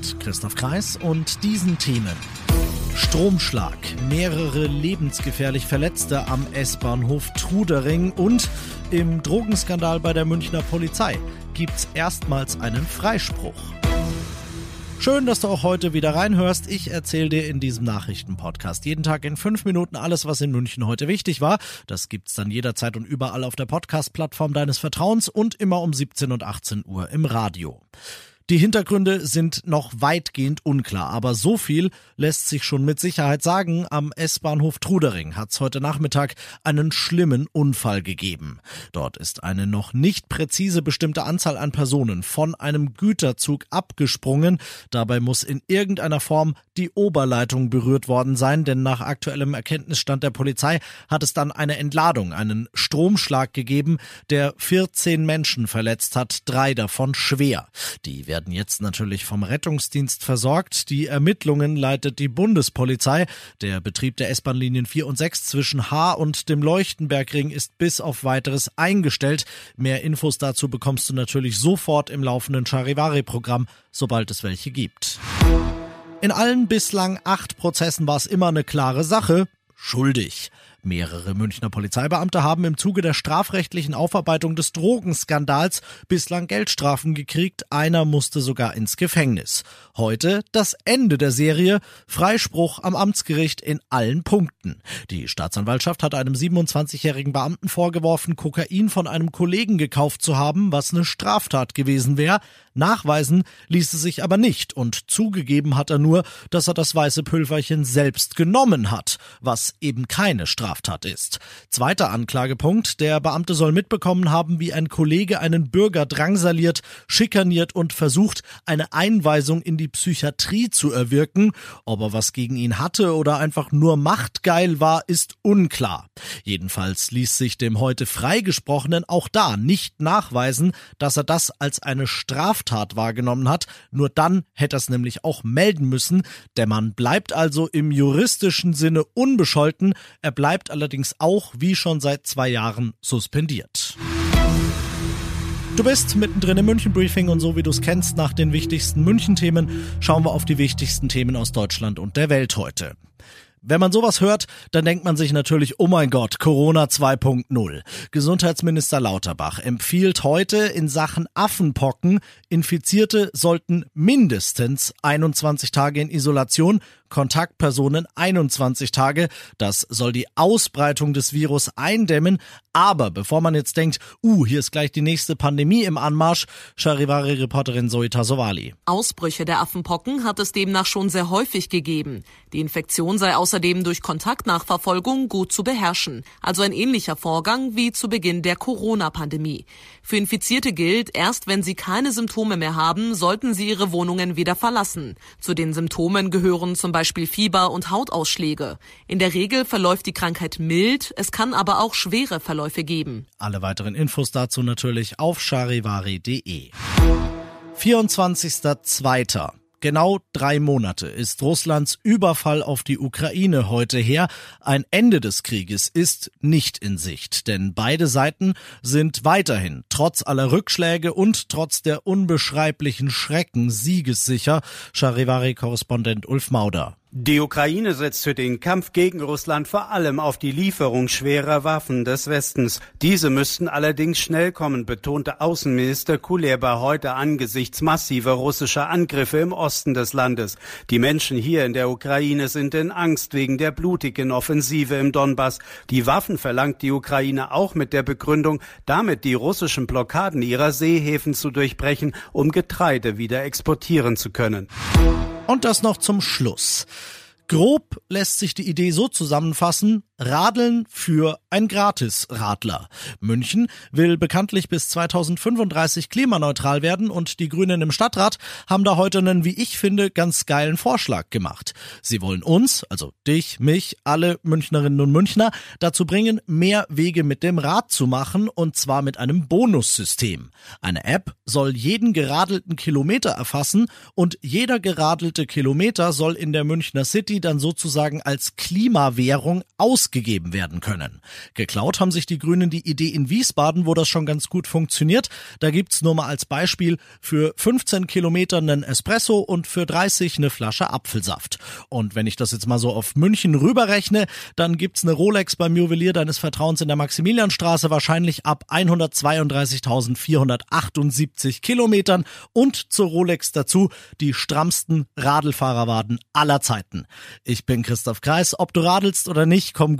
Mit Christoph Kreis und diesen Themen. Stromschlag, mehrere lebensgefährlich Verletzte am S-Bahnhof Trudering und im Drogenskandal bei der Münchner Polizei gibt's erstmals einen Freispruch. Schön, dass du auch heute wieder reinhörst. Ich erzähle dir in diesem Nachrichtenpodcast jeden Tag in fünf Minuten alles, was in München heute wichtig war. Das gibt's dann jederzeit und überall auf der Podcast-Plattform deines Vertrauens und immer um 17 und 18 Uhr im Radio. Die Hintergründe sind noch weitgehend unklar, aber so viel lässt sich schon mit Sicherheit sagen. Am S-Bahnhof Trudering hat es heute Nachmittag einen schlimmen Unfall gegeben. Dort ist eine noch nicht präzise bestimmte Anzahl an Personen von einem Güterzug abgesprungen. Dabei muss in irgendeiner Form die Oberleitung berührt worden sein, denn nach aktuellem Erkenntnisstand der Polizei hat es dann eine Entladung, einen Stromschlag gegeben, der 14 Menschen verletzt hat, drei davon schwer. Die werden werden jetzt natürlich vom Rettungsdienst versorgt. Die Ermittlungen leitet die Bundespolizei. Der Betrieb der S-Bahn-Linien 4 und 6 zwischen Haar und dem Leuchtenbergring ist bis auf weiteres eingestellt. Mehr Infos dazu bekommst du natürlich sofort im laufenden Charivari-Programm, sobald es welche gibt. In allen bislang acht Prozessen war es immer eine klare Sache. Schuldig. Mehrere Münchner Polizeibeamte haben im Zuge der strafrechtlichen Aufarbeitung des Drogenskandals bislang Geldstrafen gekriegt, einer musste sogar ins Gefängnis. Heute das Ende der Serie, Freispruch am Amtsgericht in allen Punkten. Die Staatsanwaltschaft hat einem 27-jährigen Beamten vorgeworfen, Kokain von einem Kollegen gekauft zu haben, was eine Straftat gewesen wäre. Nachweisen ließ es sich aber nicht und zugegeben hat er nur, dass er das weiße Pülverchen selbst genommen hat, was eben keine Straftat ist. Zweiter Anklagepunkt, der Beamte soll mitbekommen haben, wie ein Kollege einen Bürger drangsaliert, schikaniert und versucht, eine Einweisung in die Psychiatrie zu erwirken. Ob er was gegen ihn hatte oder einfach nur machtgeil war, ist unklar. Jedenfalls ließ sich dem heute freigesprochenen auch da nicht nachweisen, dass er das als eine Straftat wahrgenommen hat. Nur dann hätte er es nämlich auch melden müssen. Der Mann bleibt also im juristischen Sinne unbescholten. Er bleibt allerdings auch, wie schon seit zwei Jahren, suspendiert. Du bist mittendrin im München Briefing und so wie du es kennst nach den wichtigsten München Themen, schauen wir auf die wichtigsten Themen aus Deutschland und der Welt heute. Wenn man sowas hört, dann denkt man sich natürlich, oh mein Gott, Corona 2.0. Gesundheitsminister Lauterbach empfiehlt heute in Sachen Affenpocken, Infizierte sollten mindestens 21 Tage in Isolation, Kontaktpersonen 21 Tage. Das soll die Ausbreitung des Virus eindämmen. Aber bevor man jetzt denkt, uh, hier ist gleich die nächste Pandemie im Anmarsch, Charivari-Reporterin Zoe Tasovali. Ausbrüche der Affenpocken hat es demnach schon sehr häufig gegeben. Die Infektion sei außerdem durch Kontaktnachverfolgung gut zu beherrschen. Also ein ähnlicher Vorgang wie zu Beginn der Corona-Pandemie. Für Infizierte gilt, erst wenn sie keine Symptome mehr haben, sollten sie ihre Wohnungen wieder verlassen. Zu den Symptomen gehören zum Beispiel Fieber und Hautausschläge. In der Regel verläuft die Krankheit mild, es kann aber auch schwere Verläufe geben. Alle weiteren Infos dazu natürlich auf charivari.de. 24.02. Genau drei Monate ist Russlands Überfall auf die Ukraine heute her. Ein Ende des Krieges ist nicht in Sicht, denn beide Seiten sind weiterhin trotz aller Rückschläge und trotz der unbeschreiblichen Schrecken siegessicher. Charivari-Korrespondent Ulf Mauder. Die Ukraine setzt für den Kampf gegen Russland vor allem auf die Lieferung schwerer Waffen des Westens. Diese müssten allerdings schnell kommen, betonte Außenminister Kuleba heute angesichts massiver russischer Angriffe im Osten des Landes. Die Menschen hier in der Ukraine sind in Angst wegen der blutigen Offensive im Donbass. Die Waffen verlangt die Ukraine auch mit der Begründung, damit die russischen Blockaden ihrer Seehäfen zu durchbrechen, um Getreide wieder exportieren zu können. Und das noch zum Schluss. Grob lässt sich die Idee so zusammenfassen, Radeln für ein Gratis-Radler. München will bekanntlich bis 2035 klimaneutral werden und die Grünen im Stadtrat haben da heute einen, wie ich finde, ganz geilen Vorschlag gemacht. Sie wollen uns, also dich, mich, alle Münchnerinnen und Münchner, dazu bringen, mehr Wege mit dem Rad zu machen und zwar mit einem Bonussystem. Eine App soll jeden geradelten Kilometer erfassen und jeder geradelte Kilometer soll in der Münchner City dann sozusagen als Klimawährung ausgegeben werden können. Geklaut haben sich die Grünen die Idee in Wiesbaden, wo das schon ganz gut funktioniert. Da gibt's nur mal als Beispiel für 15 Kilometer einen Espresso und für 30 eine Flasche Apfelsaft. Und wenn ich das jetzt mal so auf München rüberrechne, dann gibt's eine Rolex beim Juwelier deines Vertrauens in der Maximilianstraße wahrscheinlich ab 132.478 Kilometern und zur Rolex dazu die strammsten Radlfahrerwaden aller Zeiten. Ich bin Christoph Kreis. Ob du radelst oder nicht, komm